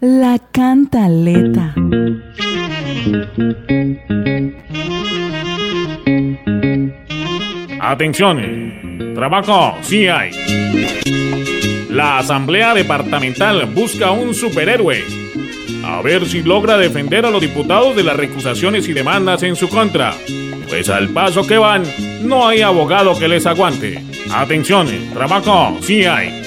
La cantaleta. Atención, trabajo sí hay. La Asamblea Departamental busca un superhéroe. A ver si logra defender a los diputados de las recusaciones y demandas en su contra. Pues al paso que van, no hay abogado que les aguante. Atención, trabajo sí hay.